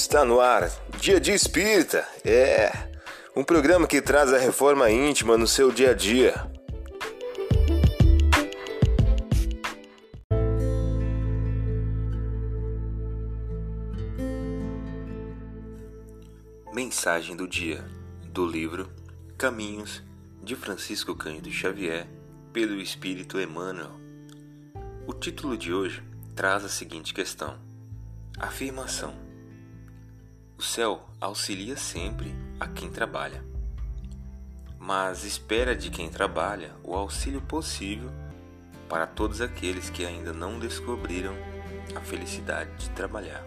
Está no ar, Dia de Espírita. É um programa que traz a reforma íntima no seu dia a dia. Mensagem do dia do livro Caminhos de Francisco Cândido Xavier pelo Espírito Emmanuel. O título de hoje traz a seguinte questão: Afirmação. O céu auxilia sempre a quem trabalha, mas espera de quem trabalha o auxílio possível para todos aqueles que ainda não descobriram a felicidade de trabalhar.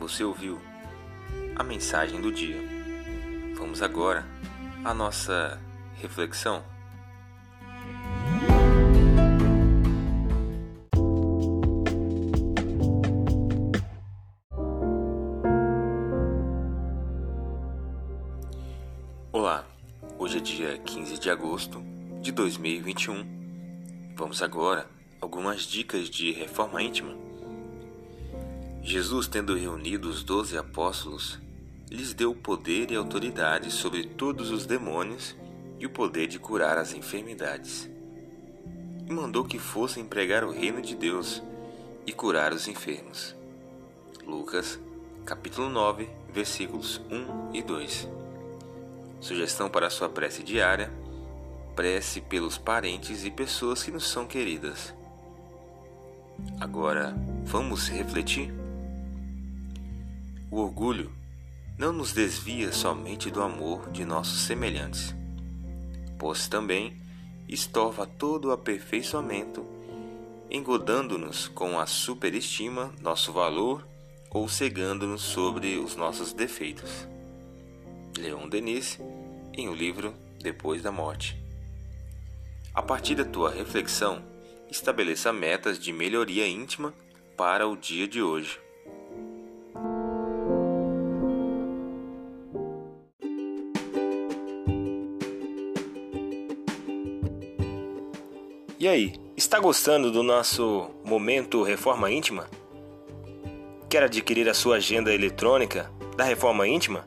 Você ouviu a mensagem do dia. Vamos agora à nossa reflexão. Olá, hoje é dia 15 de agosto de 2021. Vamos agora algumas dicas de reforma íntima. Jesus, tendo reunido os doze apóstolos, lhes deu poder e autoridade sobre todos os demônios e o poder de curar as enfermidades. E mandou que fossem pregar o reino de Deus e curar os enfermos. Lucas, capítulo 9, versículos 1 e 2. Sugestão para sua prece diária: prece pelos parentes e pessoas que nos são queridas. Agora, vamos refletir? O orgulho não nos desvia somente do amor de nossos semelhantes, pois também estorva todo o aperfeiçoamento, engodando-nos com a superestima nosso valor ou cegando-nos sobre os nossos defeitos. Leon Denis, em o livro Depois da Morte. A partir da tua reflexão, estabeleça metas de melhoria íntima para o dia de hoje. E aí, está gostando do nosso momento Reforma Íntima? Quer adquirir a sua agenda eletrônica da Reforma Íntima?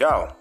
Tchau!